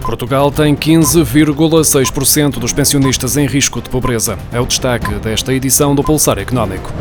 Portugal tem 15,6% dos pensionistas em risco de pobreza. É o destaque desta edição do Pulsar Económico.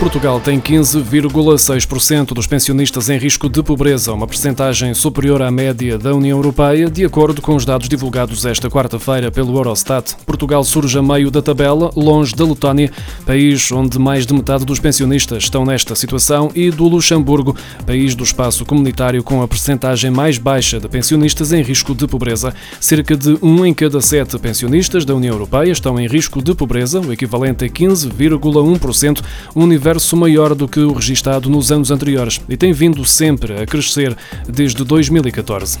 Portugal tem 15,6% dos pensionistas em risco de pobreza, uma percentagem superior à média da União Europeia, de acordo com os dados divulgados esta quarta-feira pelo Eurostat. Portugal surge a meio da tabela, longe da Letónia, país onde mais de metade dos pensionistas estão nesta situação, e do Luxemburgo, país do espaço comunitário com a percentagem mais baixa de pensionistas em risco de pobreza. Cerca de um em cada sete pensionistas da União Europeia estão em risco de pobreza, o equivalente a 15,1%, um nível verso maior do que o registado nos anos anteriores e tem vindo sempre a crescer desde 2014.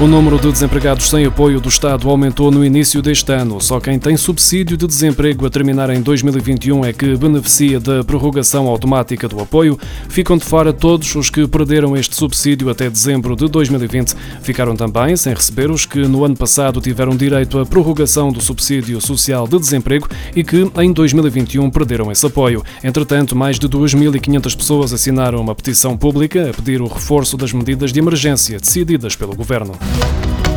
O número de desempregados sem apoio do Estado aumentou no início deste ano. Só quem tem subsídio de desemprego a terminar em 2021 é que beneficia da prorrogação automática do apoio. Ficam de fora todos os que perderam este subsídio até dezembro de 2020. Ficaram também sem receber os que no ano passado tiveram direito à prorrogação do subsídio social de desemprego e que em 2021 perderam esse apoio. Entretanto, mais de 2.500 pessoas assinaram uma petição pública a pedir o reforço das medidas de emergência decididas pelo governo. Thank you.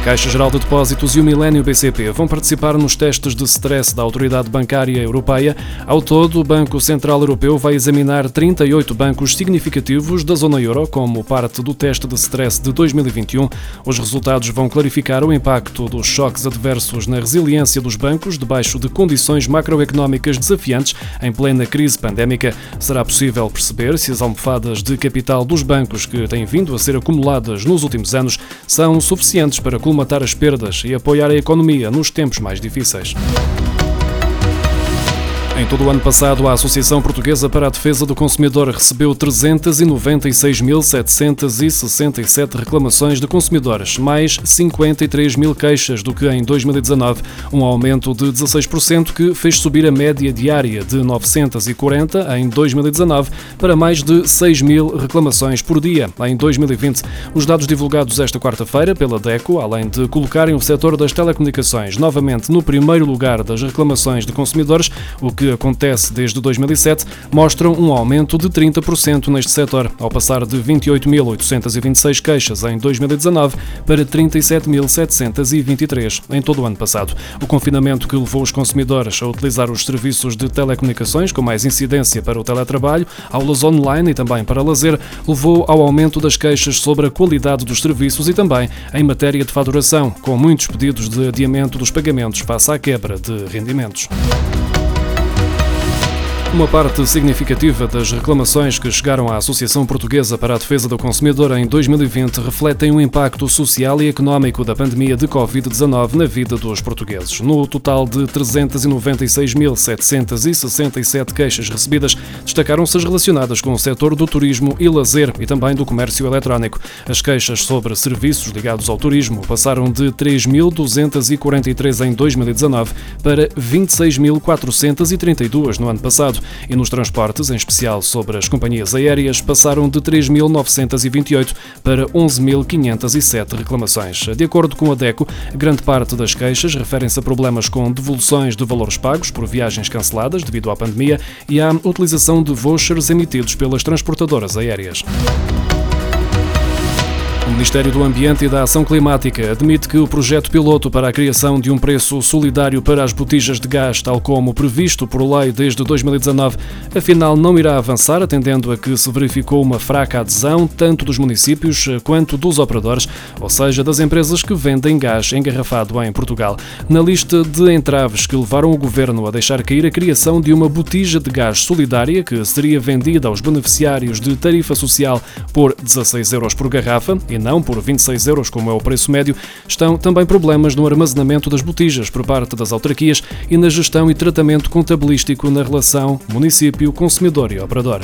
Caixa Geral de Depósitos e o Milênio BCP vão participar nos testes de stress da Autoridade Bancária Europeia. Ao todo, o Banco Central Europeu vai examinar 38 bancos significativos da zona euro como parte do teste de stress de 2021. Os resultados vão clarificar o impacto dos choques adversos na resiliência dos bancos debaixo de condições macroeconómicas desafiantes em plena crise pandémica. Será possível perceber se as almofadas de capital dos bancos que têm vindo a ser acumuladas nos últimos anos são suficientes para colmatar as perdas e apoiar a economia nos tempos mais difíceis. Em todo o ano passado, a Associação Portuguesa para a Defesa do Consumidor recebeu 396.767 reclamações de consumidores, mais 53 mil queixas do que em 2019, um aumento de 16% que fez subir a média diária de 940 em 2019 para mais de 6 mil reclamações por dia em 2020. Os dados divulgados esta quarta-feira pela DECO, além de colocarem o setor das telecomunicações novamente no primeiro lugar das reclamações de consumidores, o que acontece desde 2007, mostram um aumento de 30% neste setor, ao passar de 28.826 queixas em 2019 para 37.723 em todo o ano passado. O confinamento que levou os consumidores a utilizar os serviços de telecomunicações com mais incidência para o teletrabalho, aulas online e também para lazer, levou ao aumento das queixas sobre a qualidade dos serviços e também em matéria de faturação, com muitos pedidos de adiamento dos pagamentos face à quebra de rendimentos. Uma parte significativa das reclamações que chegaram à Associação Portuguesa para a Defesa do Consumidor em 2020 refletem o impacto social e económico da pandemia de Covid-19 na vida dos portugueses. No total de 396.767 queixas recebidas, destacaram-se as relacionadas com o setor do turismo e lazer e também do comércio eletrónico. As queixas sobre serviços ligados ao turismo passaram de 3.243 em 2019 para 26.432 no ano passado e nos transportes, em especial sobre as companhias aéreas, passaram de 3.928 para 11.507 reclamações. De acordo com a DECO, grande parte das queixas referem-se a problemas com devoluções de valores pagos por viagens canceladas devido à pandemia e à utilização de vouchers emitidos pelas transportadoras aéreas. O Ministério do Ambiente e da Ação Climática admite que o projeto piloto para a criação de um preço solidário para as botijas de gás, tal como previsto por lei desde 2019, afinal não irá avançar, atendendo a que se verificou uma fraca adesão tanto dos municípios quanto dos operadores, ou seja, das empresas que vendem gás engarrafado em Portugal. Na lista de entraves que levaram o governo a deixar cair a criação de uma botija de gás solidária que seria vendida aos beneficiários de tarifa social por 16 euros por garrafa e não por 26 euros, como é o preço médio, estão também problemas no armazenamento das botijas por parte das autarquias e na gestão e tratamento contabilístico na relação município, consumidor e operador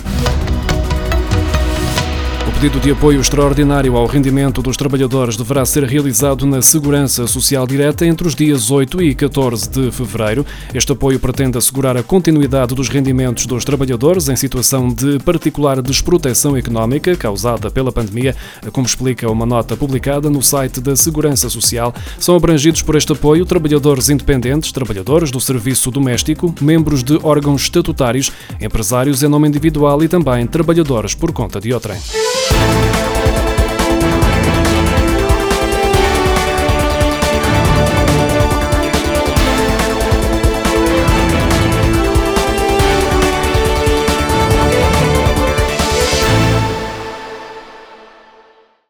pedido de apoio extraordinário ao rendimento dos trabalhadores deverá ser realizado na Segurança Social Direta entre os dias 8 e 14 de fevereiro. Este apoio pretende assegurar a continuidade dos rendimentos dos trabalhadores em situação de particular desproteção económica causada pela pandemia, como explica uma nota publicada no site da Segurança Social. São abrangidos por este apoio trabalhadores independentes, trabalhadores do serviço doméstico, membros de órgãos estatutários, empresários em nome individual e também trabalhadores por conta de outrem. Thank you